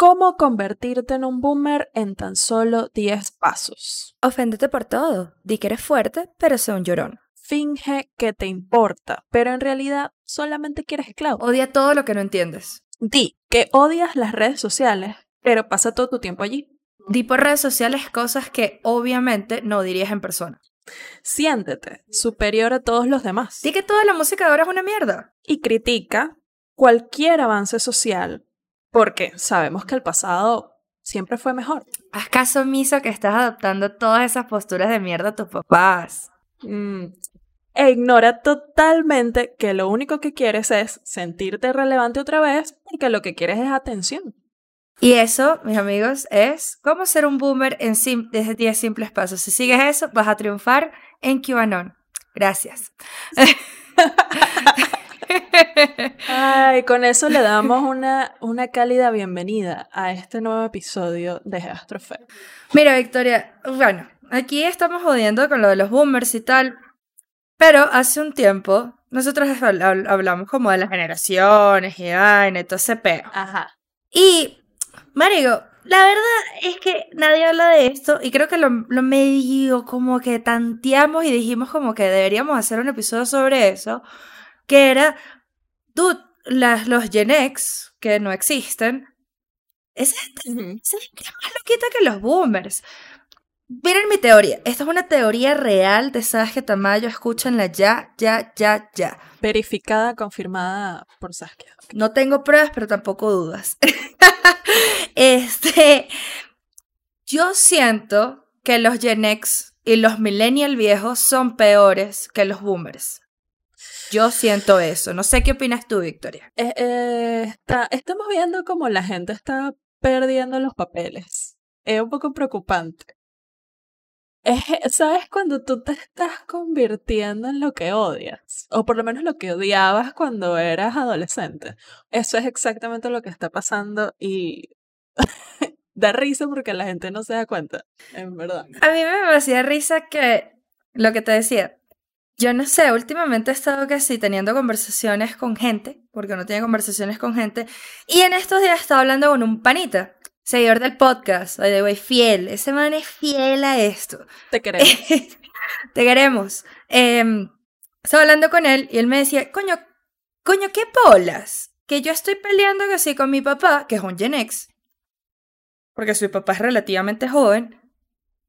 ¿Cómo convertirte en un boomer en tan solo 10 pasos? Oféndete por todo. Di que eres fuerte, pero sé un llorón. Finge que te importa, pero en realidad solamente quieres esclavo. Odia todo lo que no entiendes. Di que odias las redes sociales, pero pasa todo tu tiempo allí. Di por redes sociales cosas que obviamente no dirías en persona. Siéntete superior a todos los demás. Di que toda la música de ahora es una mierda. Y critica cualquier avance social, porque sabemos que el pasado siempre fue mejor. Haz caso omiso que estás adoptando todas esas posturas de mierda a tus papás. Mm, E ignora totalmente que lo único que quieres es sentirte relevante otra vez, porque lo que quieres es atención. Y eso, mis amigos, es cómo ser un boomer en desde 10 simples pasos. Si sigues eso, vas a triunfar en QAnon. Gracias. Ay, con eso le damos una, una cálida bienvenida a este nuevo episodio de Astrofe. Mira, Victoria, bueno, aquí estamos jodiendo con lo de los boomers y tal, pero hace un tiempo nosotros habl- habl- hablamos como de las generaciones y vaina y todo ese peo. Ajá. Y, Marigo, la verdad es que nadie habla de esto y creo que lo, lo medio como que tanteamos y dijimos como que deberíamos hacer un episodio sobre eso, que era, dude, las, los Gen X, que no existen, esa gente, esa gente es más loquita que los boomers. Miren mi teoría, esta es una teoría real de Saskia Tamayo, escúchenla ya, ya, ya, ya. Verificada, confirmada por Saskia. No tengo pruebas, pero tampoco dudas. este, yo siento que los Gen X y los millennial viejos son peores que los boomers. Yo siento eso. No sé qué opinas tú, Victoria. Eh, eh, está- estamos viendo como la gente está perdiendo los papeles. Es un poco preocupante. Es, ¿Sabes cuando tú te estás convirtiendo en lo que odias? O por lo menos lo que odiabas cuando eras adolescente. Eso es exactamente lo que está pasando y da risa porque la gente no se da cuenta, en verdad. A mí me hacía risa que lo que te decía. Yo no sé, últimamente he estado casi teniendo conversaciones con gente, porque no tenía conversaciones con gente, y en estos días estaba hablando con un panita, seguidor del podcast, by the way, fiel. Ese man es fiel a esto. Te queremos. Te queremos. Em, estaba hablando con él y él me decía, coño, coño, qué bolas. Que yo estoy peleando que sí con mi papá, que es un Gen X, porque su papá es relativamente joven,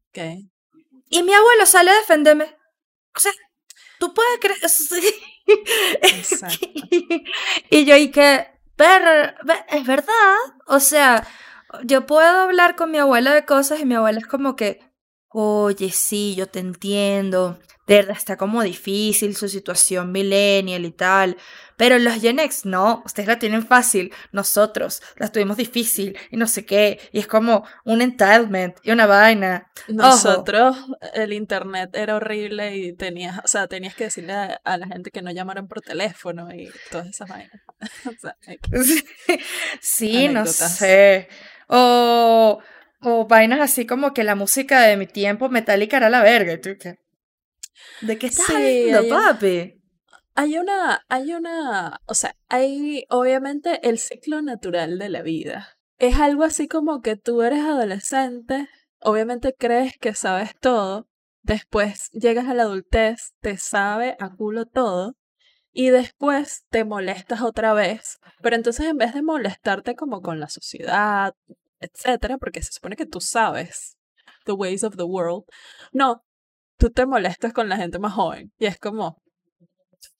Ok. y mi abuelo sale a defenderme. O sea, tú puedes creer. Exacto. y yo, y que, pero, es verdad. O sea, yo puedo hablar con mi abuela de cosas y mi abuela es como que, oye, sí, yo te entiendo. De verdad está como difícil su situación millennial y tal. Pero los Gen X, no, ustedes la tienen fácil. Nosotros la tuvimos difícil y no sé qué. Y es como un entitlement y una vaina. Nosotros, el internet era horrible y tenías, o sea, tenías que decirle a, a la gente que no llamaran por teléfono y todas esas vainas. O sea, X. Sí, no sé. O, o vainas así como que la música de mi tiempo metálica era la verga. ¿y tú qué? ¿De qué estás Sí, hablando, hay papi? Hay una, hay una, o sea, hay obviamente el ciclo natural de la vida. Es algo así como que tú eres adolescente, obviamente crees que sabes todo, después llegas a la adultez, te sabe a culo todo, y después te molestas otra vez. Pero entonces en vez de molestarte como con la sociedad, etcétera, porque se supone que tú sabes the ways of the world, no, tú te molestas con la gente más joven. Y es como,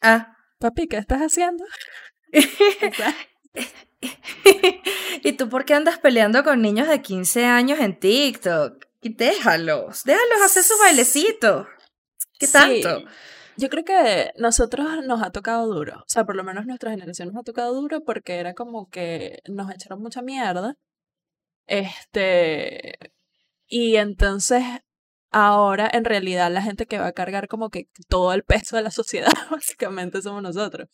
Ah. papi, ¿qué estás haciendo? ¿Y tú por qué andas peleando con niños de 15 años en TikTok? Y déjalos, déjalos hacer sus bailecitos. ¿Qué sí, tanto? Yo creo que nosotros nos ha tocado duro. O sea, por lo menos nuestra generación nos ha tocado duro porque era como que nos echaron mucha mierda. Este. Y entonces, ahora en realidad la gente que va a cargar como que todo el peso de la sociedad, básicamente somos nosotros.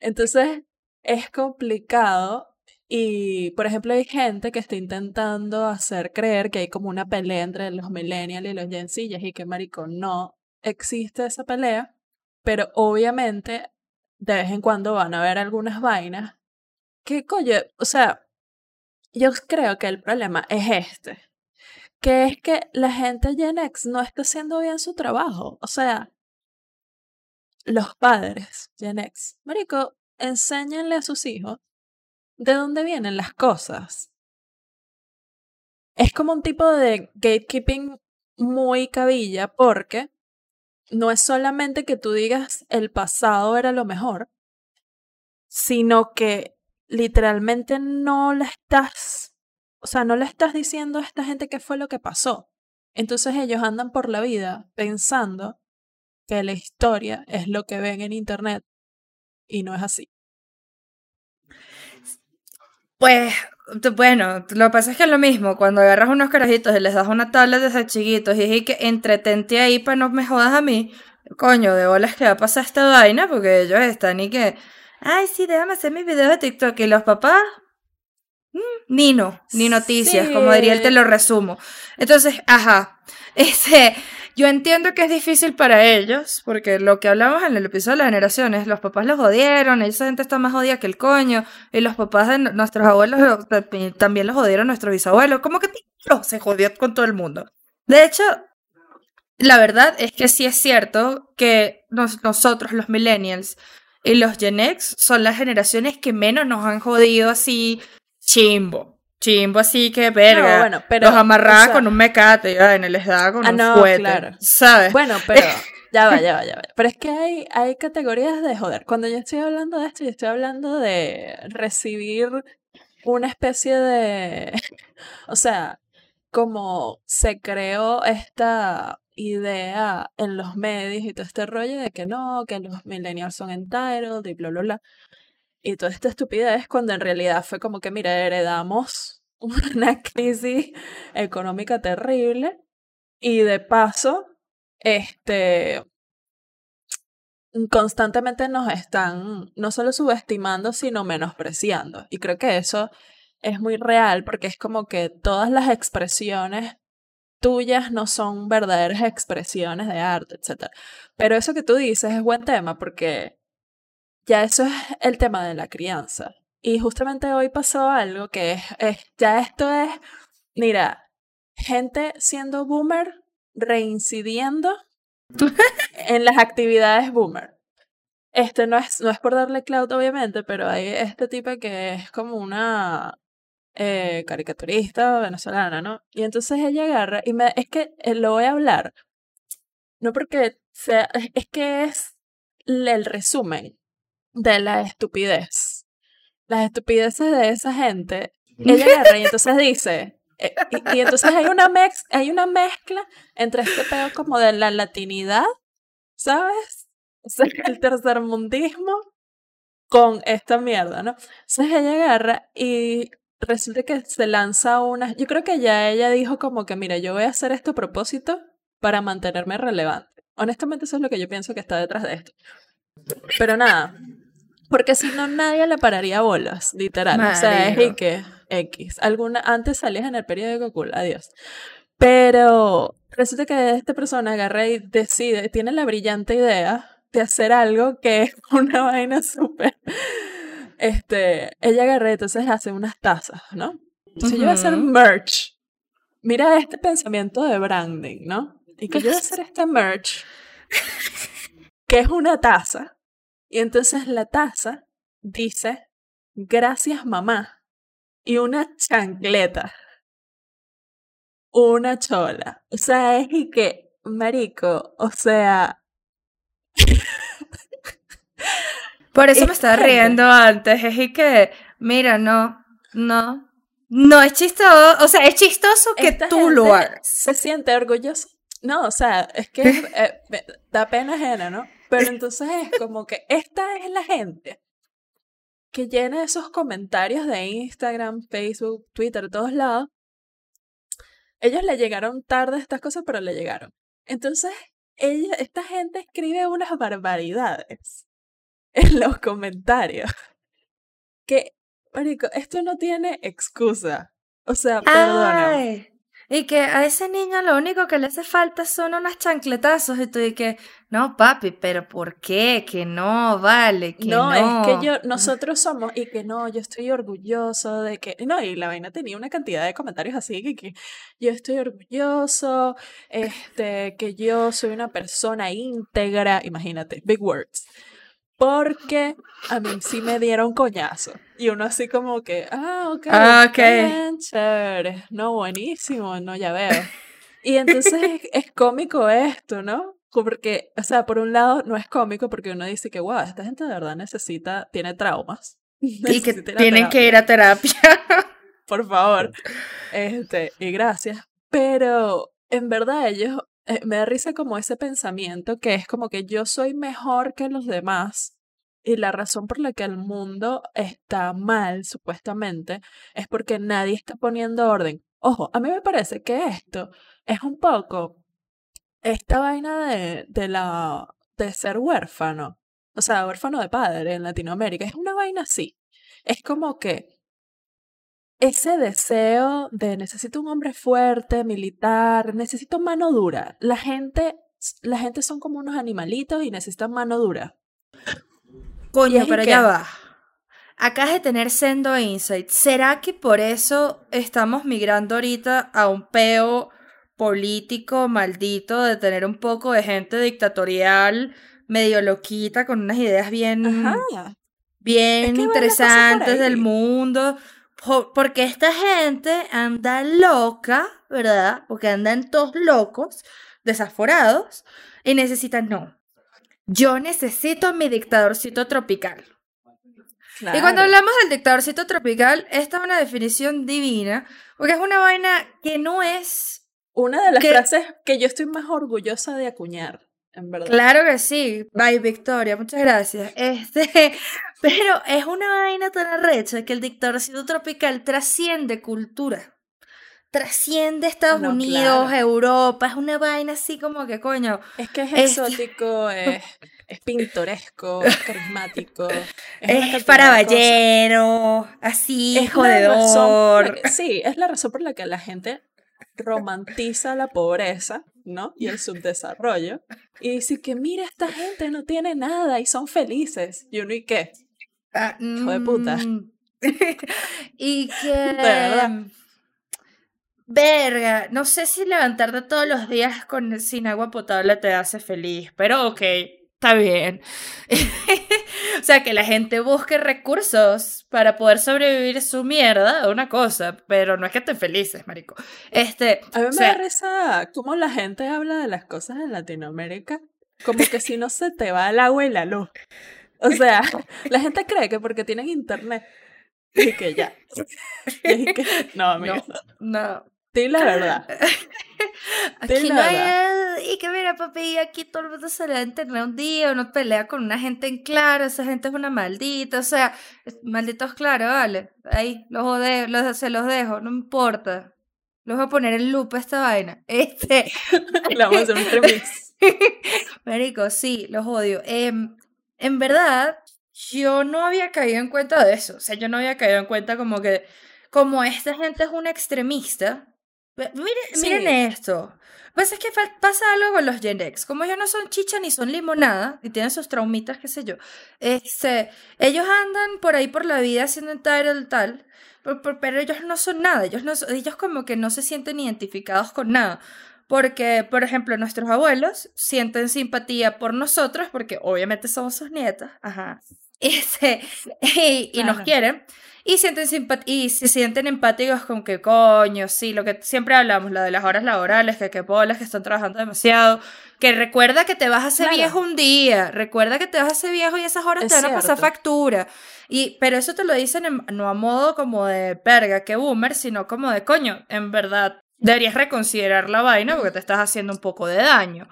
Entonces, es complicado. Y, por ejemplo, hay gente que está intentando hacer creer que hay como una pelea entre los millennials y los Gen Z, y que marico, no, existe esa pelea, pero obviamente de vez en cuando van a haber algunas vainas que, coño, o sea, yo creo que el problema es este, que es que la gente Gen X no está haciendo bien su trabajo, o sea, los padres Gen X, marico, enséñenle a sus hijos de dónde vienen las cosas. Es como un tipo de gatekeeping muy cabilla porque no es solamente que tú digas el pasado era lo mejor, sino que literalmente no le estás, o sea, no le estás diciendo a esta gente qué fue lo que pasó. Entonces ellos andan por la vida pensando que la historia es lo que ven en internet y no es así. Pues, bueno, lo que pasa es que es lo mismo, cuando agarras unos carajitos y les das una tablet desde chiquitos y es que entretente ahí para no me jodas a mí, coño, de bolas que va a pasar esta vaina porque ellos están y que, ay, sí, déjame hacer mis videos de TikTok y los papás, mm, ni no, ni noticias, como diría él, te lo resumo. Entonces, ajá, ese, yo entiendo que es difícil para ellos, porque lo que hablamos en el episodio de las generaciones, los papás los jodieron, esa gente está más jodida que el coño, y los papás de nuestros abuelos también los jodieron nuestros bisabuelos, como que se jodió con todo el mundo. De hecho, la verdad es que sí es cierto que nosotros, los millennials y los Gen X, son las generaciones que menos nos han jodido así chimbo chimbo así que verga. bueno, pero, los amarraba con un mecate, y les daba con ah, un no, claro. ¿sabes? Bueno, pero ya va, ya va, ya va. Pero es que hay, hay categorías de joder. Cuando yo estoy hablando de esto, yo estoy hablando de recibir una especie de, o sea, como se creó esta idea en los medios y todo este rollo de que no, que los millennials son entitled y bla, bla, bla. Y toda esta estupidez cuando en realidad fue como que, mira, heredamos una crisis económica terrible y de paso, este, constantemente nos están no solo subestimando, sino menospreciando. Y creo que eso es muy real porque es como que todas las expresiones tuyas no son verdaderas expresiones de arte, etc. Pero eso que tú dices es buen tema porque ya eso es el tema de la crianza. Y justamente hoy pasó algo que es, ya esto es, mira, gente siendo boomer reincidiendo en las actividades boomer. Este no es, no es por darle cloud, obviamente, pero hay este tipo que es como una eh, caricaturista venezolana, ¿no? Y entonces ella agarra y me, es que eh, lo voy a hablar, no porque sea, es que es el resumen de la estupidez. Las estupideces de esa gente. Ella agarra y entonces dice, eh, y, entonces hay una, mex, hay una mezcla entre este pedo como de la latinidad, ¿sabes? O sea, el tercermundismo con esta mierda, ¿no? Entonces ella agarra y resulta que se lanza una... Yo creo que ya ella dijo como que, mira, yo voy a hacer esto a propósito para mantenerme relevante. Honestamente eso es lo que yo pienso que está detrás de esto. Pero nada, porque si no, nadie le pararía bolas, literal. O sea, es y que X. Alguna, antes salías en el periódico, cool, adiós. Pero resulta que esta persona agarra y decide, tiene la brillante idea de hacer algo que es una vaina súper. Este, ella agarra y entonces hace unas tazas, ¿no? Entonces yo voy a hacer merch. Mira este pensamiento de branding, ¿no? Y que yo voy a hacer este merch, que es una taza, y entonces la taza dice, gracias mamá. Y una chancleta. Una chola. O sea, es y que, marico, o sea... Por eso me estaba riendo antes. Es y que, mira, no, no. No es chistoso, o sea, es chistoso que tú lo hagas. Se siente orgulloso. No, o sea, es que eh, da pena ajena, ¿no? Pero entonces es como que esta es la gente que llena esos comentarios de Instagram, Facebook, Twitter, todos lados. Ellos le llegaron tarde estas cosas, pero le llegaron. Entonces, ella, esta gente escribe unas barbaridades en los comentarios. Que, marico, esto no tiene excusa. O sea, perdóname. Y que a ese niño lo único que le hace falta son unas chancletazos. Y tú que, no, papi, pero ¿por qué? Que no, vale, que no. No, es que yo, nosotros somos, y que no, yo estoy orgulloso de que, no, y la vaina tenía una cantidad de comentarios así, que, que yo estoy orgulloso, este, que yo soy una persona íntegra, imagínate, big words porque a mí sí me dieron coñazo. Y uno así como que, ah, ok, ah, chévere, no, buenísimo, no, ya veo. Y entonces es, cómico esto, ¿no? Porque, o sea, por un lado no es cómico porque uno dice que, wow, esta gente de verdad necesita, tiene traumas. Y que tienen que ir a terapia. por favor. Este, y gracias. Pero en verdad ellos eh, me da risa como ese pensamiento que es como que yo soy mejor que los demás y la razón por la que el mundo está mal, supuestamente, es porque nadie está poniendo orden. Ojo, a mí me parece que esto es un poco esta vaina de, de la de ser huérfano, o sea, huérfano de padre en Latinoamérica, es una vaina así. Es como que ese deseo de necesito un hombre fuerte, militar, necesito mano dura. La gente, la gente son como unos animalitos y necesitan mano dura. Coño, pero ya va. Acá de tener Sendo Insight. ¿Será que por eso estamos migrando ahorita a un peo político maldito de tener un poco de gente dictatorial, medio loquita, con unas ideas bien, bien interesantes del mundo? Porque esta gente anda loca, ¿verdad? Porque andan todos locos, desaforados, y necesitan, no, yo necesito mi dictadorcito tropical. Y cuando hablamos del dictadorcito tropical, esta es una definición divina, porque es una vaina que no es... Una de las frases que yo estoy más orgullosa de acuñar. Claro que sí. Bye, Victoria. Muchas gracias. Este, pero es una vaina tan arrecha que el dictadorcito tropical trasciende cultura. Trasciende Estados Unidos, Europa. Es una vaina así como que, coño. Es que es exótico, es, es, pintoresco, es carismático. Es, es ballero, así, es jodedor. sí, es la razón por la que la gente romantiza la pobreza, ¿no? Y el subdesarrollo. Y dice que mira, esta gente no tiene nada y son felices. Y uno, ¿y qué? Ah, Hijo de puta. Mm. y que... Verga, no sé si levantarte todos los días con, sin agua potable te hace feliz, pero ok, está bien. o sea, que la gente busque recursos para poder sobrevivir su mierda, una cosa, pero no es que estén felices, marico. Este, a mí me da risa cómo la gente habla de las cosas en Latinoamérica, como que si no se te va el agua y la luz. O sea, la gente cree que porque tienen internet y que ya. Y que, no, amigo. no. Dile la verdad. aquí no hay. Y que mira, papi, aquí todo el mundo se le da internet un día, uno pelea con una gente en claro, esa gente es una maldita, o sea, malditos claro, vale. Ahí, los jode, los, se los dejo, no importa. Los voy a poner en loop esta vaina. Este. La vamos a hacer un remix. Marico, sí, los odio. Em, en verdad, yo no había caído en cuenta de eso. O sea, yo no había caído en cuenta como que, como esta gente es una extremista, Miren, miren esto. Pues es que pasa algo con los Gen X. Como ellos no son chicha ni son limonada y tienen sus traumitas, qué sé yo. Este, ellos andan por ahí por la vida haciendo tal, tal, pero, ellos no son nada. Ellos, no, ellos como que no se sienten identificados con nada. Porque, por ejemplo, nuestros abuelos sienten simpatía por nosotros porque obviamente somos sus nietas. Ajá. Y, y nos quieren y sienten y se sienten empáticos con que coño, sí, lo que siempre hablamos, lo de las horas laborales, que que bolas que están trabajando demasiado, que recuerda que te vas a hacer viejo un día, recuerda que te vas a hacer viejo y esas horas te van a pasar factura. Y pero eso te lo dicen no a modo como de perga, que boomer, sino como de coño, en verdad deberías reconsiderar la vaina porque te estás haciendo un poco de daño.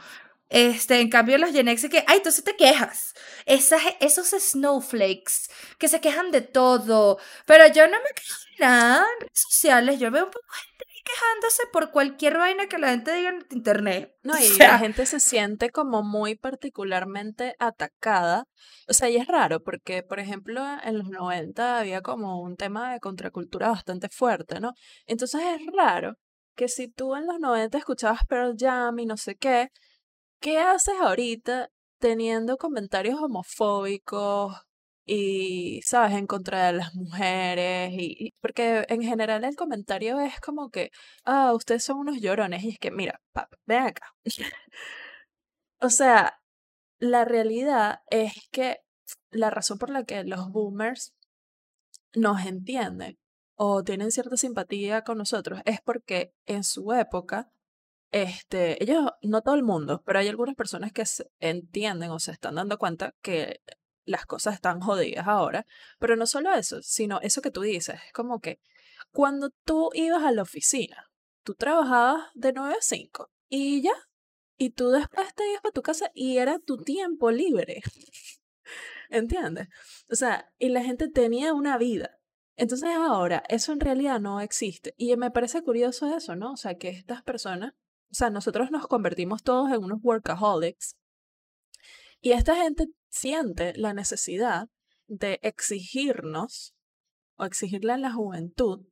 Este, en cambio, los Gen X que, ay, entonces te quejas. Esas, esos snowflakes que se quejan de todo. Pero yo no me quejo de nada en redes sociales. Yo veo un poco gente quejándose por cualquier vaina que la gente diga en internet. No, y la gente se siente como muy particularmente atacada. O sea, y es raro porque, por ejemplo, en los 90 había como un tema de contracultura bastante fuerte, ¿no? Entonces es raro que si tú en los 90 escuchabas Pearl Jam y no sé qué, ¿qué haces ahorita teniendo comentarios homofóbicos y, sabes, en contra de las mujeres? Y, porque en general el comentario es como que, ah, ustedes son unos llorones. Y es que, mira, pap, ven acá. o sea, la realidad es que la razón por la que los boomers nos entienden o tienen cierta simpatía con nosotros es porque en su época, este, ellos, no todo el mundo, pero hay algunas personas que entienden o se están dando cuenta que las cosas están jodidas ahora, pero no solo eso, sino eso que tú dices, es como que cuando tú ibas a la oficina, tú trabajabas de 9 a 5 y ya, y tú después te ibas para tu casa y era tu tiempo libre. ¿Entiendes? O sea, y la gente tenía una vida. Entonces ahora, eso en realidad no existe. Y me parece curioso eso, ¿no? O sea, que estas personas, o sea, nosotros nos convertimos todos en unos workaholics. Y esta gente siente la necesidad de exigirnos o exigirle a la juventud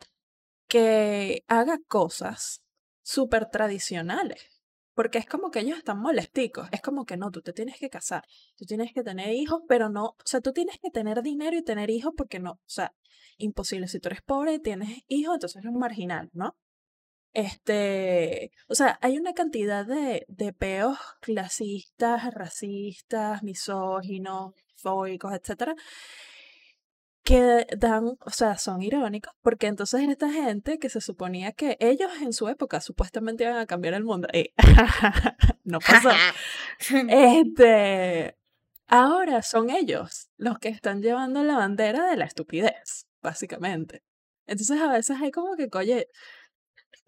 que haga cosas súper tradicionales. Porque es como que ellos están molesticos. Es como que no, tú te tienes que casar, tú tienes que tener hijos, pero no, o sea, tú tienes que tener dinero y tener hijos porque no, o sea, imposible. Si tú eres pobre y tienes hijos, entonces eres un marginal, ¿no? Este, o sea, hay una cantidad de, de peos clasistas, racistas, misóginos, fóbicos, etcétera, que dan, o sea, son irónicos, porque entonces esta gente que se suponía que ellos en su época supuestamente iban a cambiar el mundo, eh, no pasó. este, ahora son ellos los que están llevando la bandera de la estupidez, básicamente. Entonces a veces hay como que, oye,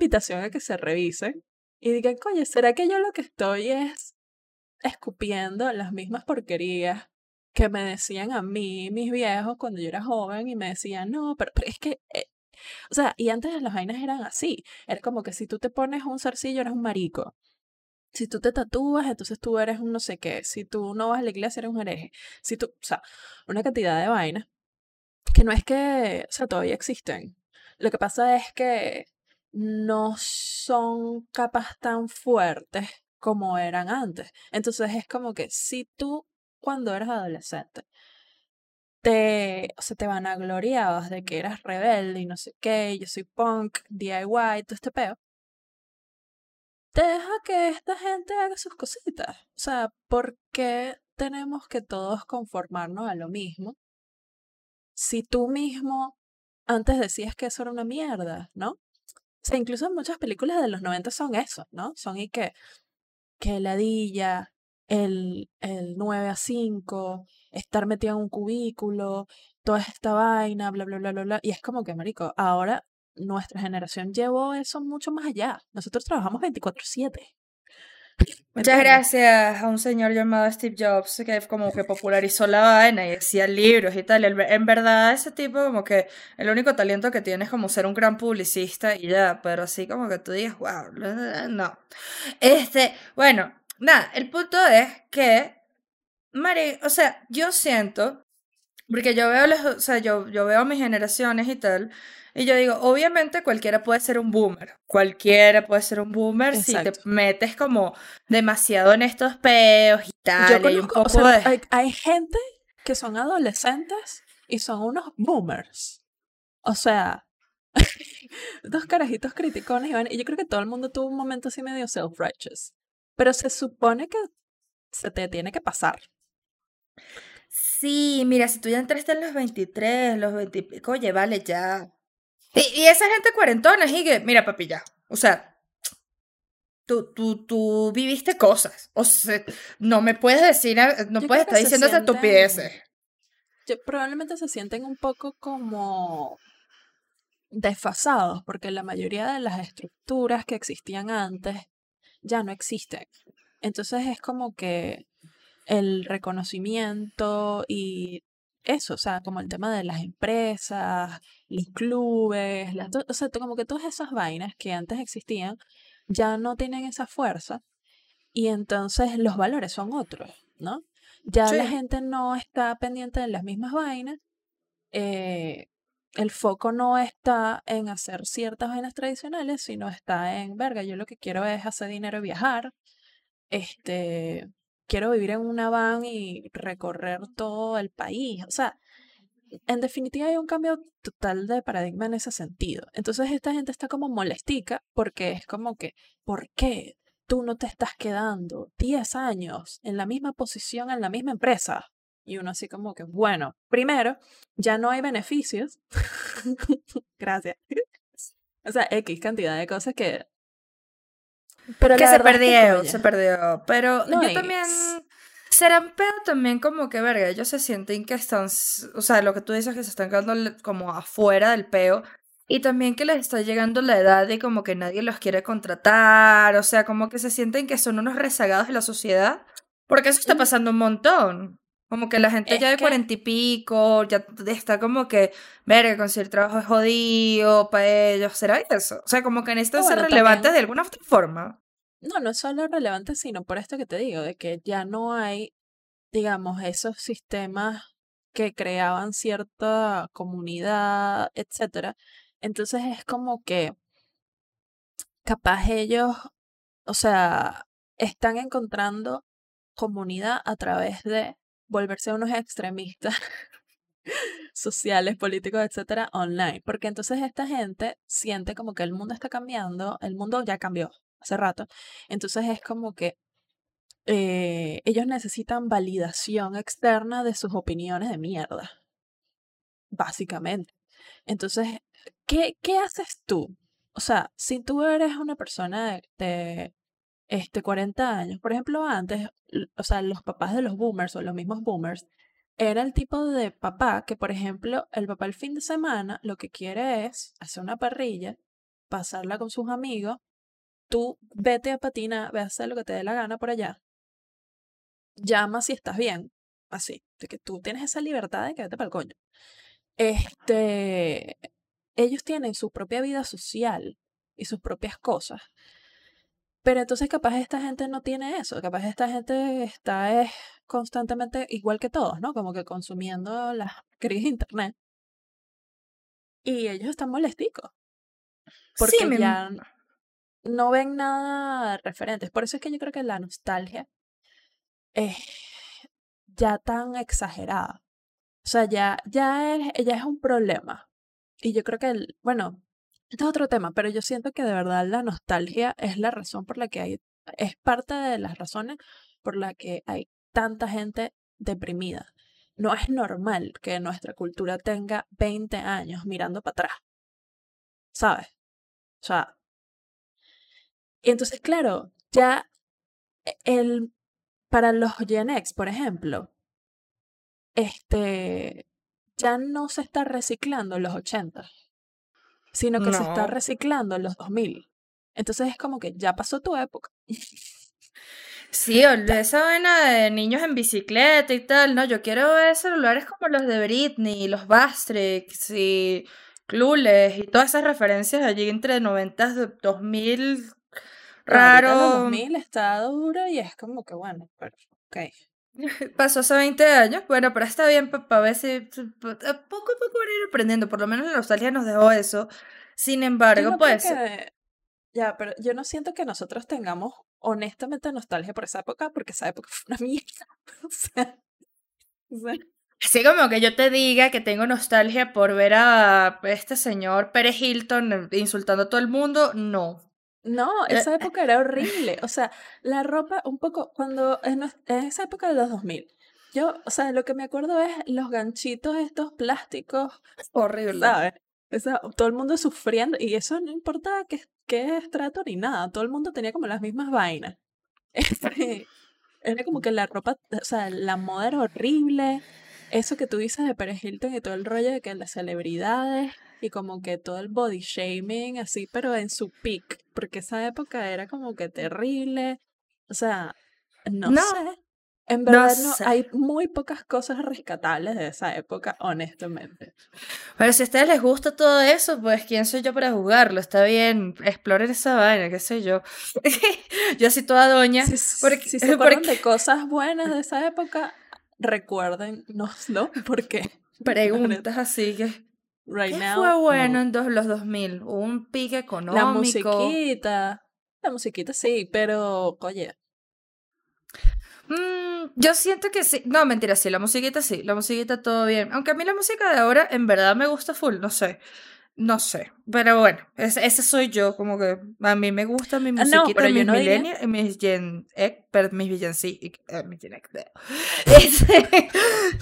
invitación a que se revisen y digan, oye, ¿será que yo lo que estoy es escupiendo las mismas porquerías que me decían a mí, mis viejos, cuando yo era joven, y me decían, no, pero, es que, eh", o sea, y antes las vainas eran así, era como que si tú te pones un zarcillo eres un marico, si tú te tatúas, entonces tú eres un no sé qué, si tú no vas a la iglesia eres un hereje, si tú, o sea, una cantidad de vainas que no es que, o sea, todavía existen. Lo que pasa es que no son capas tan fuertes como eran antes. Entonces es como que si tú cuando eras adolescente te, o sea, te vanagloriabas de que eras rebelde y no sé qué, yo soy punk, DIY, todo este peo, deja que esta gente haga sus cositas. O sea, ¿por qué tenemos que todos conformarnos a lo mismo? Si tú mismo antes decías que eso era una mierda, ¿no? O sea, incluso muchas películas de los 90 son eso, ¿no? Son y que, que ladilla, el, el 9 a 5, estar metido en un cubículo, toda esta vaina, bla, bla, bla, bla, bla. Y es como que, marico, ahora nuestra generación llevó eso mucho más allá. Nosotros trabajamos 24/7. Muchas gracias a un señor llamado Steve Jobs que como que popularizó la vaina y hacía libros y tal. En verdad ese tipo como que el único talento que tiene es como ser un gran publicista y ya, pero así como que tú digas, wow, no. Este, bueno, nada, el punto es que, Mari, o sea, yo siento, porque yo veo, o sea, yo, yo veo mis generaciones y tal, y yo digo, obviamente cualquiera puede ser un boomer, cualquiera puede ser un boomer si te metes como demasiado en estos peos y tal. y un poco hay, hay gente que son adolescentes y son unos boomers. O sea, dos carajitos criticones y yo creo que todo el mundo tuvo un momento así medio self-righteous. Pero se supone que se te tiene que pasar. Sí, mira, si tú ya entraste en los 23, los 20 oye, vale, ya. Y, esa gente cuarentona, que, mira, papi, ya. O sea, tú, tú, tú viviste cosas. O sea, no me puedes decir, no puedes estar diciendo esa estupideces. probablemente se sienten un poco como desfasados, porque la mayoría de las estructuras que existían antes ya no existen. Entonces es como que el reconocimiento y eso, o sea, como el tema de las empresas, los clubes, las, o sea, como que todas esas vainas que antes existían ya no tienen esa fuerza y entonces los valores son otros, ¿no? Ya la gente no está pendiente de las mismas vainas, eh, el foco no está en hacer ciertas vainas tradicionales, sino está en, verga, yo lo que quiero es hacer dinero y viajar. Este, quiero vivir en una van y recorrer todo el país. O sea, en definitiva hay un cambio total de paradigma en ese sentido. Entonces esta gente está como molestica porque es como que, ¿por qué tú no te estás quedando 10 años en la misma posición en la misma empresa? Y uno así como que, bueno, primero, ya no hay beneficios. Gracias. o sea, X cantidad de cosas que... Pero que se perdió, se perdió. Pero yo también... Serán pedo también como que, verga, ellos se sienten que están, o sea, lo que tú dices que se están quedando como afuera del peo. Y también que les está llegando la edad y como que nadie los quiere contratar, o sea, como que se sienten que son unos rezagados de la sociedad. Porque eso está pasando un montón. Como que la gente ya de cuarenta y pico, ya está como que, verga, conseguir trabajo es jodido para ellos, ¿será eso? O sea, como que necesitan ser relevantes de alguna forma. No, no es solo relevante, sino por esto que te digo, de que ya no hay, digamos, esos sistemas que creaban cierta comunidad, etcétera. Entonces es como que capaz ellos, o sea, están encontrando comunidad a través de volverse unos extremistas sociales, políticos, etcétera, online. Porque entonces esta gente siente como que el mundo está cambiando, el mundo ya cambió hace rato. Entonces es como que eh, ellos necesitan validación externa de sus opiniones de mierda. Básicamente. Entonces, ¿qué, qué haces tú? O sea, si tú eres una persona de este, 40 años. Por ejemplo, antes, o sea, los papás de los boomers o los mismos boomers, era el tipo de papá que, por ejemplo, el papá el fin de semana lo que quiere es hacer una parrilla, pasarla con sus amigos, tú vete a patinar, ve a hacer lo que te dé la gana por allá, llama si estás bien, así, de que tú tienes esa libertad de que vete para el coño. Este, ellos tienen su propia vida social y sus propias cosas. Pero entonces capaz esta gente no tiene eso, capaz esta gente está es, constantemente igual que todos, ¿no? Como que consumiendo las crisis de internet. Y ellos están molesticos. Porque ya no ven nada referentes. Por eso es que yo creo que la nostalgia es ya tan exagerada. O sea, ya, ya, es, ya es un problema. Y yo creo que, el, bueno, este es otro tema, pero yo siento que de verdad la nostalgia es la razón por la que hay, es parte de las razones por la que hay tanta gente deprimida. No es normal que nuestra cultura tenga 20 años mirando para atrás. ¿Sabes? O sea. Y entonces, claro, ya e, el, para los Gen X, por ejemplo, este, ya no se está reciclando los 80 sino que se está reciclando en los 2000. Entonces es como que ya pasó tu época. Sí, esa vaina de niños en bicicleta y tal, ¿no? Yo quiero ver celulares como los de Britney, los Bastrix y Clueless y todas esas referencias allí entre 90 y 2000 raro. Los 2000 está duro y es como que bueno, pero ok. Pasó hace 20 años, bueno, pero está bien para ver si poco a poco van a ir aprendiendo, por lo menos la nostalgia nos dejó eso. Sin embargo, pues... Ya, pero yo no siento que nosotros tengamos honestamente nostalgia por esa época, porque esa época fue una mierda. o sea, Así como que yo te diga que tengo nostalgia por ver a este señor Pérez Hilton insultando a todo el mundo, no. No, eh, esa época era horrible. O sea, la ropa, un poco, cuando en, esa época de los 2000, yo, o sea, lo que me acuerdo es los ganchitos estos plásticos. Horrible. ¿Sabes? todo el mundo sufriendo, y eso no importaba qué, qué estrato ni nada, todo el mundo tenía como las mismas vainas. Este, era como que la ropa, o sea, la moda era horrible. Eso que tú dices de Pérez Hilton y todo el rollo de que las celebridades y como que todo el body shaming así, pero en su peak, porque esa época era como que terrible. O sea, no, sé. En verdad no, hay muy pocas cosas rescatables de esa época, honestamente. Pero si a ustedes les gusta todo eso, pues quién soy yo para jugarlo, está bien, exploren esa vaina, qué sé yo. yo así toda doña. Si, porque, si se acuerdan de cosas buenas de esa época, recuérdennoslo, porque... Preguntas así que... right ¿Qué now. fue bueno no. en dos- los 2000? Hubo un pique La económico. musiquita. La musiquita sí, pero, oye, Mm, yo siento que sí. No, mentira, sí, la musiquita sí. La musiquita todo bien. Aunque a mí la música de ahora en verdad me gusta full, no sé. No sé. Pero bueno, ese, ese soy yo. Como que a mí me gusta mi Ah, no, musiquita, pero yo mis no millennials y mis Gen X, pero mis Gen eh, mis Gen X, no. Este,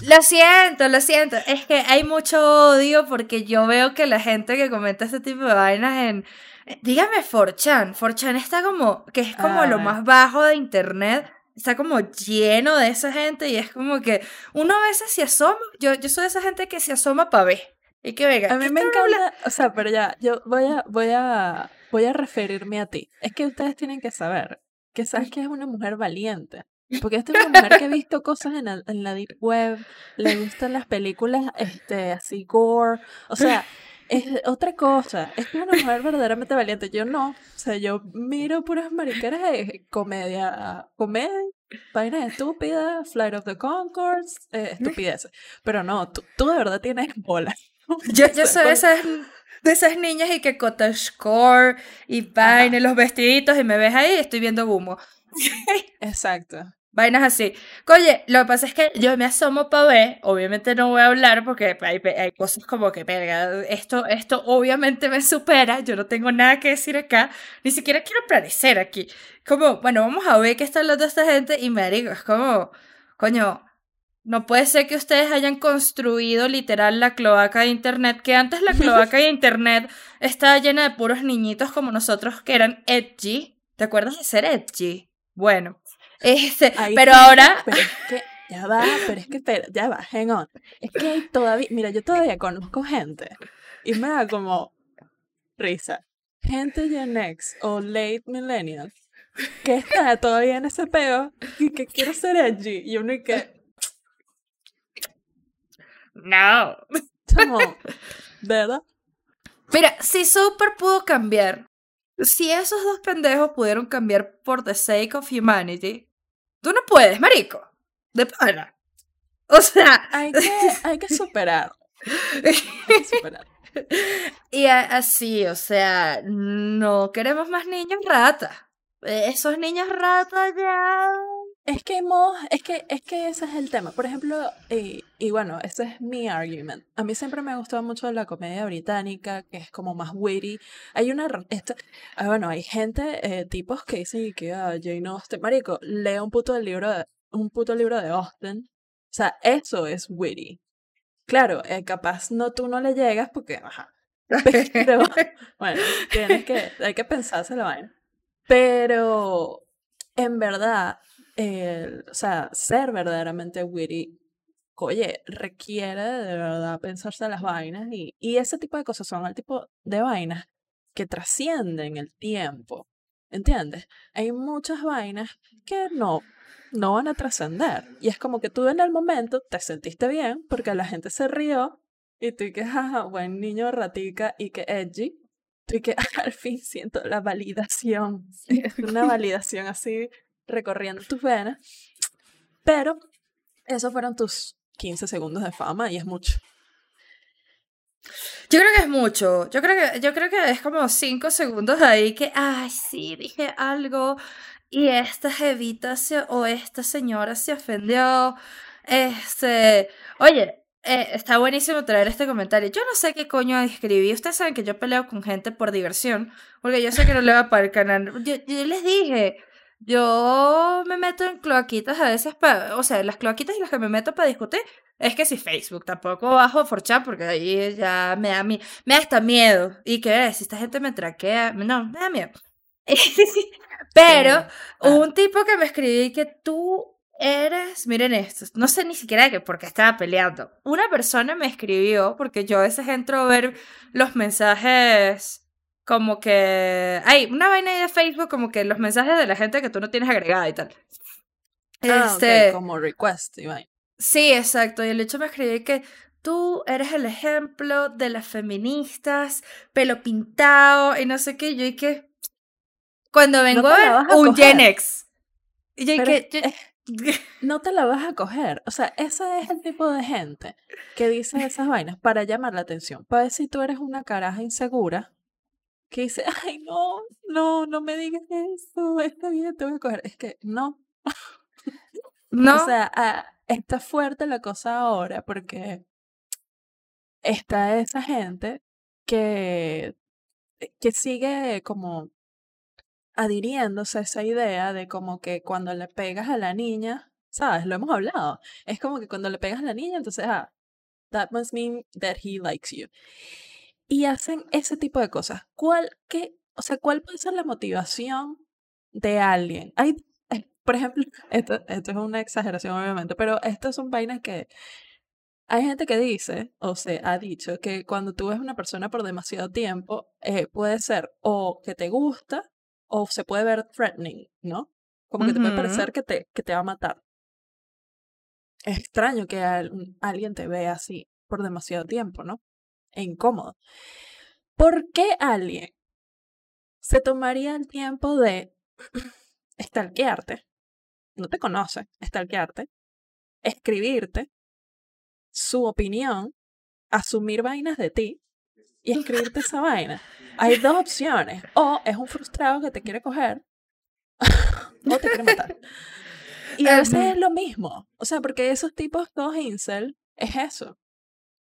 lo siento, lo siento. Es que hay mucho odio porque yo veo que la gente que comenta este tipo de vainas en. eh, Dígame 4chan. 4chan está como. que es como lo Ay. más bajo de internet. Está como lleno de esa gente y es como que uno a veces se asoma. Yo, yo soy de esa gente que se asoma para ver. Y que venga. a mí ¿qué me encanta, o sea, pero ya, yo voy a, voy a, voy a referirme a ti. Es que ustedes tienen que saber que sabes que es una mujer valiente. Porque esta es una mujer que ha visto cosas en la, en la deep web, le gustan las películas, este, así gore, o sea, es otra cosa. Es una mujer verdaderamente valiente. Yo no, o sea, yo miro puras mariqueras de comedia, comedia, vainas estúpidas, Flight of the Concords, eh, estupideces. Pero no, tú, tú de verdad tienes bolas. Yo, yo soy de esas, de esas niñas y que cottagecore y vaina, y los vestiditos y me ves ahí y estoy viendo humo. Exacto. Vainas así. Oye, lo que pasa es que yo me asomo para ver, obviamente no voy a hablar porque hay, hay cosas como que, verga, esto, esto obviamente me supera, yo no tengo nada que decir acá, ni siquiera quiero aparecer aquí. Como, bueno, vamos a ver qué está hablando esta gente y me digo, es como, coño, no puede ser que ustedes hayan construido literal la cloaca de internet, que antes la cloaca de internet estaba llena de puros niñitos como nosotros que eran edgy. ¿Te acuerdas de ser edgy? Bueno, este, Ahí pero ahora, Pero es que, ya va, pero es que, espera, ya va, hang on. Es que hay todavía, mira, yo todavía conozco gente y me da como risa. Gente Gen X o late millennials que está todavía en ese peo y que quiere ser edgy y uno y que, no. como, ¿verdad? Mira, si Super pudo cambiar, si esos dos pendejos pudieron cambiar por the sake of humanity, tú no puedes, marico. De pana. O sea, Hay que, hay que superar. Hay que superar. y así, o sea, no queremos más niños ratas. Esos niños ratas ya. Es que es que, es que ese es el tema. Por ejemplo, y, y bueno, ese es mi argument. A mí siempre me ha gustado mucho la comedia británica, que es como más witty. Hay una, esta, ah, bueno, hay gente, eh, tipos que dicen que ah, Jane Austen, marico, lee un puto libro de, un puto libro de Austen. O sea, eso es witty. Claro, eh, capaz no tú no le llegas porque, ajá. Pero, bueno, tienes que, hay que pensarse la vaina. Pero, en verdad, el, o sea, ser verdaderamente witty, oye, requiere de verdad pensarse las vainas y, y ese tipo de cosas son el tipo de vainas que trascienden el tiempo, ¿entiendes? Hay muchas vainas que no, no van a trascender y es como que tú en el momento te sentiste bien porque la gente se rió y tú y que, jaja, buen niño ratica y que edgy. Tú y que al fin siento la validación. Es una validación así recorriendo tus venas. Pero esos fueron tus 15 segundos de fama y es mucho. Yo creo que es mucho. Yo creo que, yo creo que es como cinco segundos ahí que, ay, sí, dije algo. Y esta jevita se, o esta señora se ofendió. Este, oye, eh, está buenísimo traer este comentario. Yo no sé qué coño escribí. Ustedes saben que yo peleo con gente por diversión. Porque yo sé que no le va para el canal. Yo, yo les dije, yo me meto en cloaquitas a veces para. O sea, las cloaquitas y las que me meto para discutir. Es que si Facebook tampoco bajo for chat porque ahí ya me da, mi, me da hasta miedo. ¿Y qué es? Si esta gente me traquea. No, me da miedo. Pero Ah. un tipo que me escribí que tú eres, miren esto, no sé ni siquiera de qué, porque estaba peleando. Una persona me escribió, porque yo a veces entro a ver los mensajes como que... Hay una vaina ahí de Facebook como que los mensajes de la gente que tú no tienes agregada y tal. Ah, Este, como request, vaina. Sí, exacto. Y el hecho me escribí que tú eres el ejemplo de las feministas, pelo pintado y no sé qué. Yo y que cuando vengo te a ver un coger. Gen X. Y yo y que... no te la vas a coger. O sea, ese es el tipo de gente que dice esas vainas para llamar la atención. Para ver si tú eres una caraja insegura que dice, ay, no, no, no me digas eso, está bien, te voy a coger. Es que no. No. O sea, ah, está fuerte la cosa ahora porque está esa gente que, que sigue como adhiriéndose a esa idea de como que cuando le pegas a la niña, ¿sabes? Lo hemos hablado. Es como que cuando le pegas a la niña, entonces, ah, that must mean that he likes you. Y hacen ese tipo de cosas. ¿Cuál, qué, o sea, cuál puede ser la motivación de alguien? Hay, eh, por ejemplo, esto, esto es una exageración obviamente, pero estas son vainas que hay gente que dice, o se ha dicho, que cuando tú ves una persona por demasiado tiempo, eh, puede ser o que te gusta o se puede ver threatening, ¿no? Como que te puede parecer que te, que te va a matar. Es extraño que al- alguien te vea así por demasiado tiempo, ¿no? E incómodo. ¿Por qué alguien se tomaría el tiempo de stalkearte? No te conoce, stalkearte, escribirte su opinión, asumir vainas de ti y escribirte esa vaina. Hay dos opciones. O es un frustrado que te quiere coger o te quiere matar. Y a veces Em. es lo mismo. O sea, porque esos tipos todos incel es eso.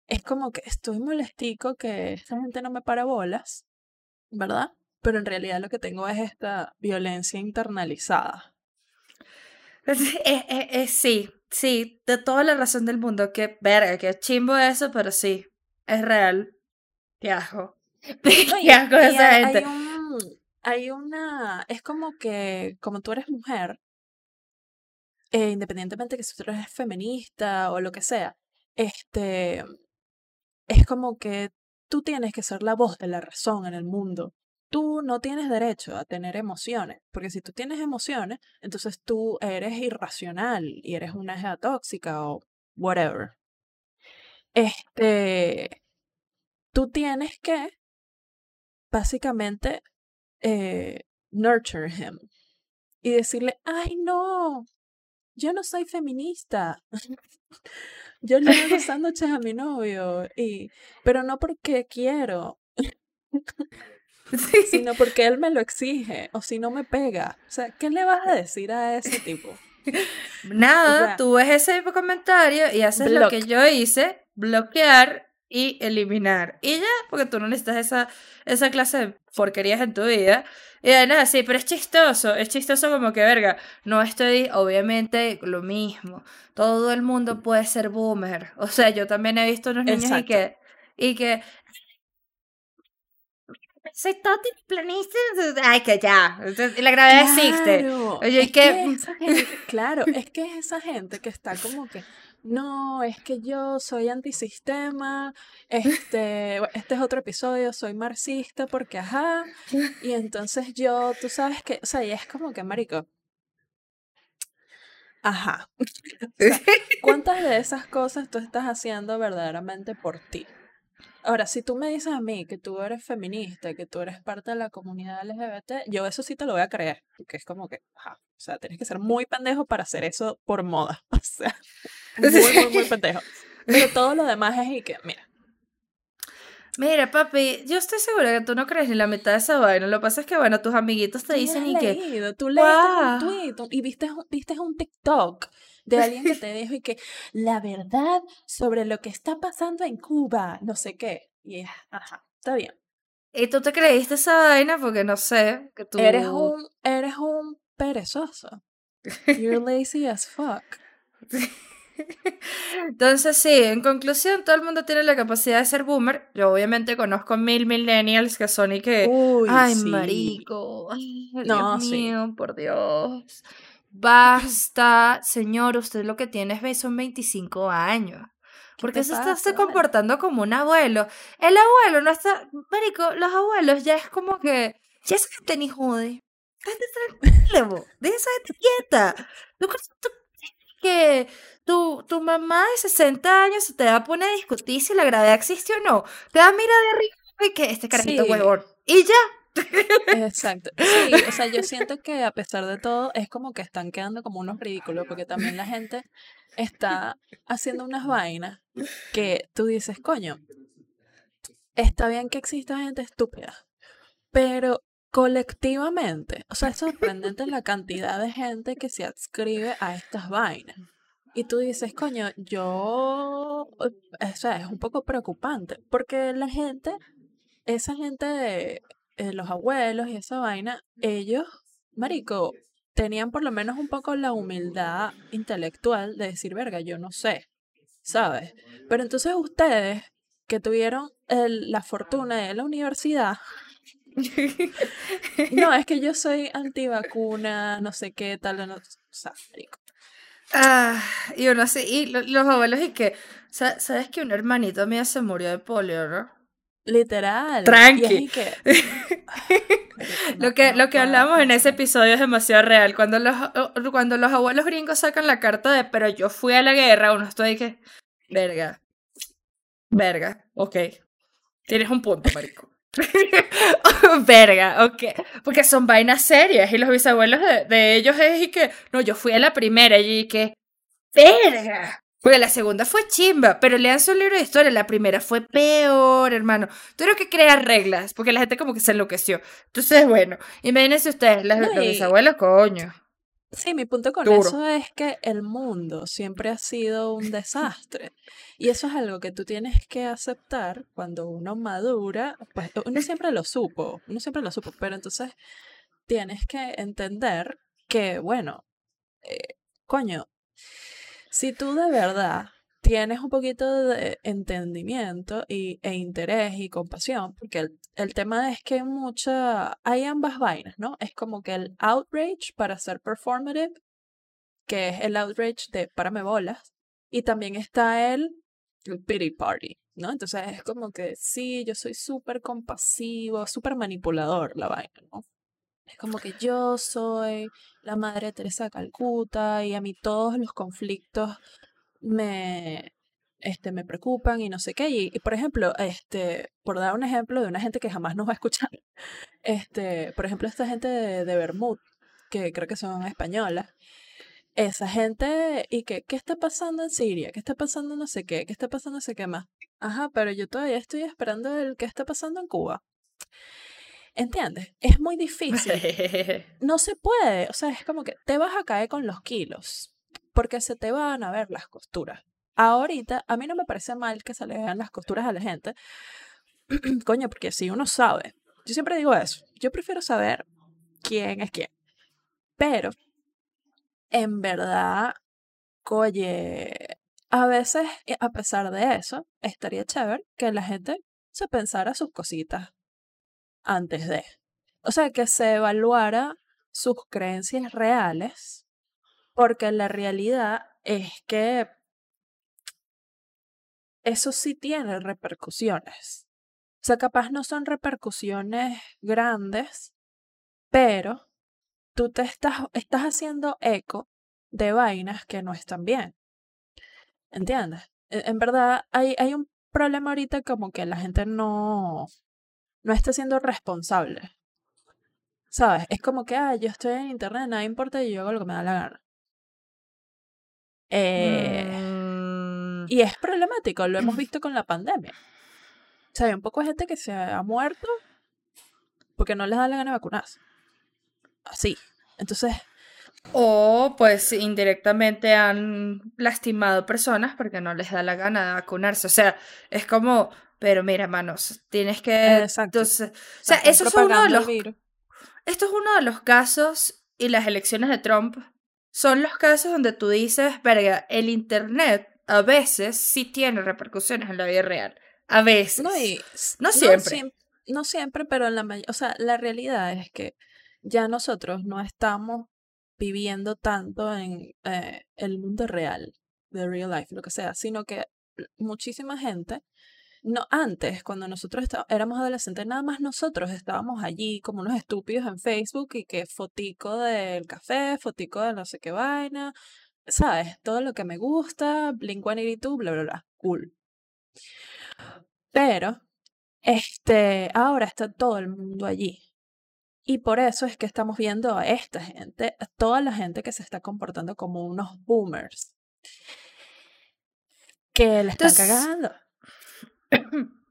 Es como que estoy molestico que esta gente no me para bolas, ¿verdad? Pero en realidad lo que tengo es esta violencia internalizada. Es, es- es- es- sí, sí, de toda la razón del mundo. Qué verga, qué chimbo eso, pero sí, es real. Qué asco. Qué y esa hay, gente. hay un, hay una, es como que, como tú eres mujer, eh, independientemente que si tú eres feminista o lo que sea, este, es como que tú tienes que ser la voz de la razón en el mundo. Tú no tienes derecho a tener emociones, porque si tú tienes emociones, entonces tú eres irracional y eres una hija tóxica o whatever. Este, tú tienes que básicamente eh, nurture him y decirle, ay no, yo no soy feminista. Yo le hago sándwiches a mi novio, y, pero no porque quiero, Sí. sino porque él me lo exige, o si no me pega. O sea, ¿qué le vas a decir a ese tipo? Nada, O sea, tú ves ese tipo de comentario y haces lo que yo hice, bloquear y eliminar. Y ya, porque tú no necesitas esa, esa clase de porquerías en tu vida. Y de nada, sí, pero es chistoso, es chistoso como que, verga, no estoy, obviamente, lo mismo. Todo el mundo puede ser boomer. O sea, yo también he visto unos niños y Exacto. que, y que, soy todo planista. Ay, que ya, entonces, la gravedad existe. Claro, Oye, ¿y es que esa gente, claro, es que es esa gente que está como que, no, es que yo soy antisistema, este, este es otro episodio, soy marxista porque ajá, y entonces yo, tú sabes que, o sea, y es como que, marico, ajá, o sea, ¿cuántas de esas cosas tú estás haciendo verdaderamente por ti? Ahora, si tú me dices a mí que tú eres feminista, que tú eres parte de la comunidad LGBT, yo eso sí te lo voy a creer, porque es como que, ajá, o sea, tienes que ser muy pendejo para hacer eso por moda, o sea, muy, muy, muy pendejo. Pero todo lo demás es y que, mira, Mira, papi, yo estoy segura que tú no crees ni la mitad de esa vaina. Lo que pasa es que, bueno, tus amiguitos te dicen y que, leído, tú leíste "Guau". un tweet y viste, viste un TikTok de alguien que te dijo y que la verdad sobre lo que está pasando en Cuba, no sé qué, y es, ajá, está bien. Y tú te creíste esa vaina porque no sé, que tú... Eres un, eres un perezoso. You're lazy as fuck. Entonces, sí, en conclusión, todo el mundo tiene la capacidad de ser boomer. Yo obviamente conozco mil millennials que son y que... Uy, Ay, sí. marico. Ay, No, Dios sí. mío, por Dios. Basta, señor, usted lo que tiene es son 25 años. ¿Qué Porque se está se pasa? comportando como un abuelo. El abuelo no está. Marico, los abuelos ya es como que. Ya esa gente ni jode. Quédate tranquila, vos. Deja esa gente quieta. ¿Tú crees tú crees que tu, tu mamá de 60 años se te va a poner a discutir si la gravedad existe o no? Te va a mirar de arriba y que este carajito Sí. huevón. Y ya. Exacto. Sí, o sea, yo siento que a pesar de todo es como que están quedando como unos ridículos porque también la gente está haciendo unas vainas que tú dices, coño, está bien que exista gente estúpida, pero colectivamente, o sea, es sorprendente la cantidad de gente que se adscribe a estas vainas. Y tú dices, coño, yo, o sea, es un poco preocupante, porque la gente, esa gente, eh, los abuelos y esa vaina, ellos, marico, tenían por lo menos un poco la humildad intelectual de decir, verga, yo no sé, ¿sabes? Pero entonces ustedes que tuvieron el, la fortuna de la universidad, no, es que yo soy antivacuna, no sé qué tal, no, o sea, marico. Ah, y uno así, y lo- los abuelos y que, sa- ¿sabes que un hermanito mío se murió de polio, no? Literal. Tranqui. que, Lo que, lo que hablamos en ese episodio es demasiado real. Cuando los, cuando los abuelos gringos sacan la carta de, pero yo fui a la guerra, uno está ahí que, verga, verga, ok. Tienes un punto, marico. verga, ok. Porque son vainas serias y los bisabuelos de, de ellos es y que, no, yo fui a la primera y que, verga. Porque la segunda fue chimba, pero lean su libro de historia, la primera fue peor, hermano. Tuvieron que crear reglas, porque la gente como que se enloqueció. Entonces, bueno, imagínense ustedes, las, No, los y- bisabuelos, coño. Sí, mi punto con Duro. eso es que el mundo siempre ha sido un desastre. Y eso es algo que tú tienes que aceptar cuando uno madura. Pues uno siempre lo supo, uno siempre lo supo, pero entonces tienes que entender que, bueno, eh, coño, si tú de verdad tienes un poquito de entendimiento y, e interés y compasión, porque el, el tema es que mucha, hay ambas vainas, ¿no? Es como que el outrage para ser performative, que es el outrage de párame bolas, y también está el, el pity party, ¿no? Entonces es como que sí, yo soy súper compasivo, súper manipulador la vaina, ¿no? Es como que yo soy la madre Teresa de Calcuta y a mí todos los conflictos me, este, me preocupan y no sé qué. Y, por ejemplo, este, por dar un ejemplo de una gente que jamás nos va a escuchar, este, por ejemplo, esta gente de, de Bermud, que creo que son españolas, esa gente, y que, ¿qué está pasando en Siria? ¿Qué está pasando no sé qué? ¿Qué está pasando no sé qué más? Ajá, pero yo todavía estoy esperando el qué está pasando en Cuba. ¿Entiendes? Es muy difícil. No se puede. O sea, es como que te vas a caer con los kilos. Porque se te van a ver las costuras. Ahorita, a mí no me parece mal que se le vean las costuras a la gente. Coño, porque si uno sabe. Yo siempre digo eso. Yo prefiero saber quién es quién. Pero, en verdad, oye, a veces, eh, a pesar de eso, estaría chévere que la gente se pensara sus cositas antes de. O sea, que se evaluara sus creencias reales, porque la realidad es que eso sí tiene repercusiones. O sea, capaz no son repercusiones grandes, pero tú te estás, estás haciendo eco de vainas que no están bien. ¿Entiendes? En, en verdad, hay, hay un problema ahorita como que la gente no, no está siendo responsable. ¿Sabes? Es como que, ah, yo estoy en internet, nada importa y yo hago lo que me da la gana. Eh, Mm, y es problemático, lo hemos visto con la pandemia. O sea, hay un poco de gente que se ha muerto porque no les da la gana de vacunarse. Así. Entonces, O pues indirectamente han lastimado personas porque no les da la gana de vacunarse. O sea, es como, pero mira, hermanos, tienes que... Exacto. Entonces, o sea, eso es uno de los... Esto es uno de los casos y las elecciones de Trump son los casos donde tú dices, verga, el Internet a veces sí tiene repercusiones en la vida real. A veces. No, y, No siempre. siem- no siempre, pero en la O sea, la realidad es que ya nosotros no estamos viviendo tanto en eh, el mundo real, de real life, lo que sea, sino que muchísima gente, no antes, cuando nosotros está- éramos adolescentes, nada más nosotros estábamos allí como unos estúpidos en Facebook y que fotico del café, fotico de no sé qué vaina, ¿sabes? Todo lo que me gusta, Blink-182, bla, bla, bla, cool. Pero, este, ahora está todo el mundo allí. Y por eso es que estamos viendo a esta gente, a toda la gente que se está comportando como unos boomers. Que le están Entonces- cagando.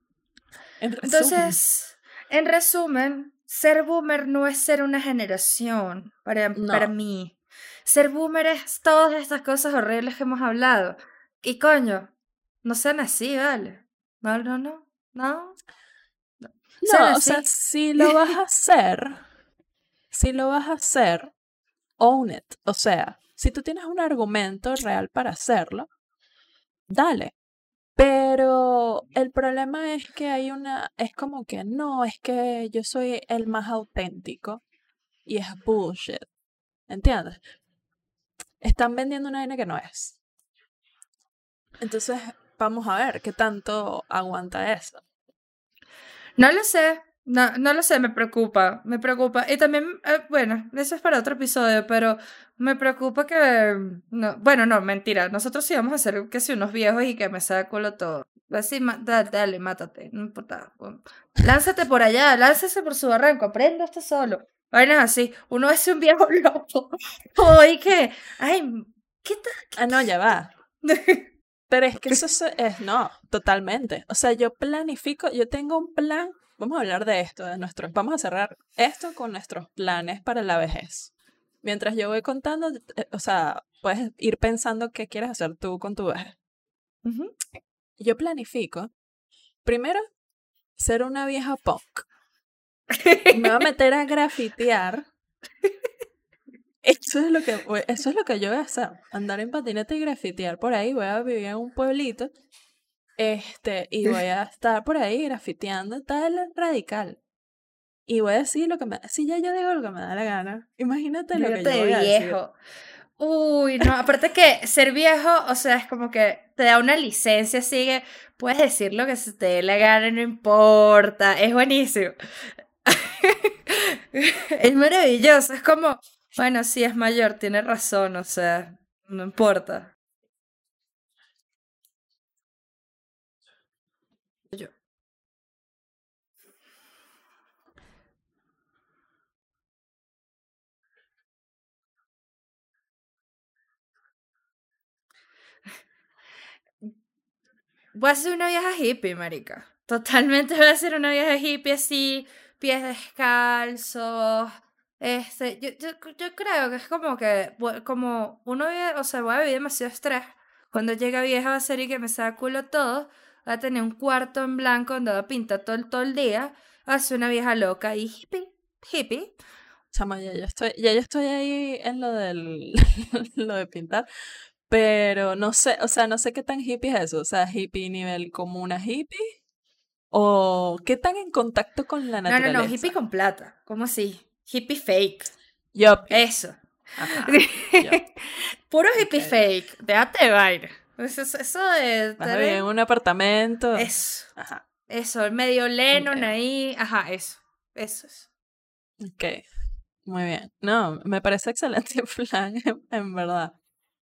En Entonces, en resumen, ser boomer no es ser una generación para, para No. mí. Ser boomer es todas estas cosas horribles que hemos hablado. Y coño, no sean así, ¿vale? No, no, no, no. sean No, o sea, si lo vas a hacer, si lo vas a hacer, own it. O sea, si tú tienes un argumento real para hacerlo, dale. Pero el problema es que hay una, es como que no, es que yo soy el más auténtico y es bullshit. ¿Entiendes? Están vendiendo una vaina que no es. Entonces, vamos a ver qué tanto aguanta eso. No lo sé, no, no lo sé, me preocupa, me preocupa. Y también, eh, bueno, eso es para otro episodio, pero me preocupa que, no, bueno, no, mentira, nosotros sí vamos a ser que si unos viejos y que me saca culo todo. Así, ma- da- dale, mátate, no importa. bueno, Lánzate por allá, lánzase por su barranco, aprenda esto solo. Vainas así, uno es un viejo loco. Oye, que, ay, ¿qué Ah, no, ya va. tal? Pero es que eso es, es- no, totalmente. O sea, yo planifico, yo tengo un plan. Vamos a hablar de esto, de nuestros. Vamos a cerrar esto con nuestros planes para la vejez. Mientras yo voy contando, eh, o sea, puedes ir pensando qué quieres hacer tú con tu vejez. Yo planifico, primero, ser una vieja punk. Me voy a meter a grafitear. Eso es lo que eso es lo que yo voy a hacer. Andar en patineta y grafitear por ahí. Voy a vivir en un pueblito. Este, y voy a estar por ahí grafiteando tal radical. Y voy a decir lo que me si ya yo digo lo que me da la gana. Imagínate lo que yo voy a decir. viejo. Uy, no, aparte que ser viejo, o sea, es como que te da una licencia, así que puedes decir lo que se te dé la gana, no importa, es buenísimo. Es maravilloso, es como, bueno, sí, es mayor, tiene razón, o sea, no importa. Voy a ser una vieja hippie, marica. Totalmente voy a ser una vieja hippie así, pies descalzos. Este, yo, yo, yo creo que es como que, como uno o sea, voy a vivir demasiado estrés. Cuando llega vieja va a ser y que me saca culo todo. Va a tener un cuarto en blanco donde va a pintar todo, el- todo el día. Ser una vieja loca y hippie, hippie. Chama, ya yo estoy, ya yo estoy ahí en lo del lo de pintar. Pero no sé, o sea, no sé qué tan hippie es eso. O sea, hippie nivel como una hippie. O qué tan en contacto con la No, no, naturaleza. no, hippie con plata. ¿Cómo así? Hippie fake. Yup. Eso. Ajá. Puro hippie fake. Déjate de vaina. Eso, eso- de estar en un apartamento. Eso. Ajá. Eso, el medio Lennon ahí. Ajá, eso. Eso es. Ok. Muy bien. No, me parece excelente plan, en, en verdad.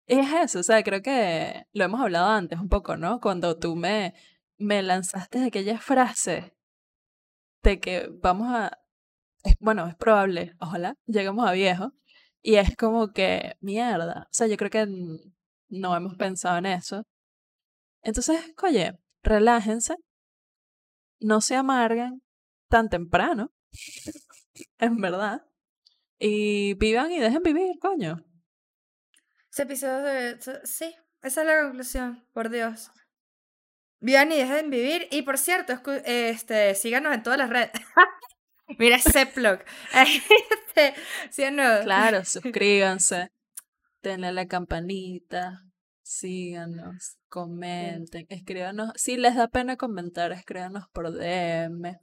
Es eso, o sea, creo que lo hemos hablado antes un poco, ¿no? Cuando tú me, me lanzaste aquella frase de que vamos a, es- bueno, es probable, ojalá, lleguemos a viejo. Y es como que, mierda. O sea, yo creo que no hemos pensado en eso. Entonces, oye, relájense, no se amarguen tan temprano, en verdad. Y vivan y dejen vivir, coño. Ese episodio de... Sí, esa es la conclusión, por Dios. Vivan y dejen vivir. Y por cierto, este, síganos en todas las redes. Mira ese plug. Este, síganos. Claro, suscríbanse, denle a la campanita, síganos, comenten, escríbanos. Si les da pena comentar, escríbanos por DM.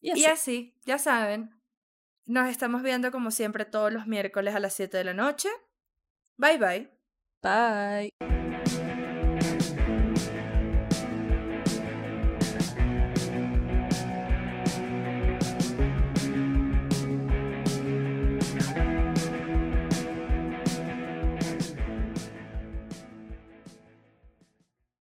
Y así. Y así, ya saben, nos estamos viendo como siempre todos los miércoles a las 7 de la noche. Bye bye. Bye.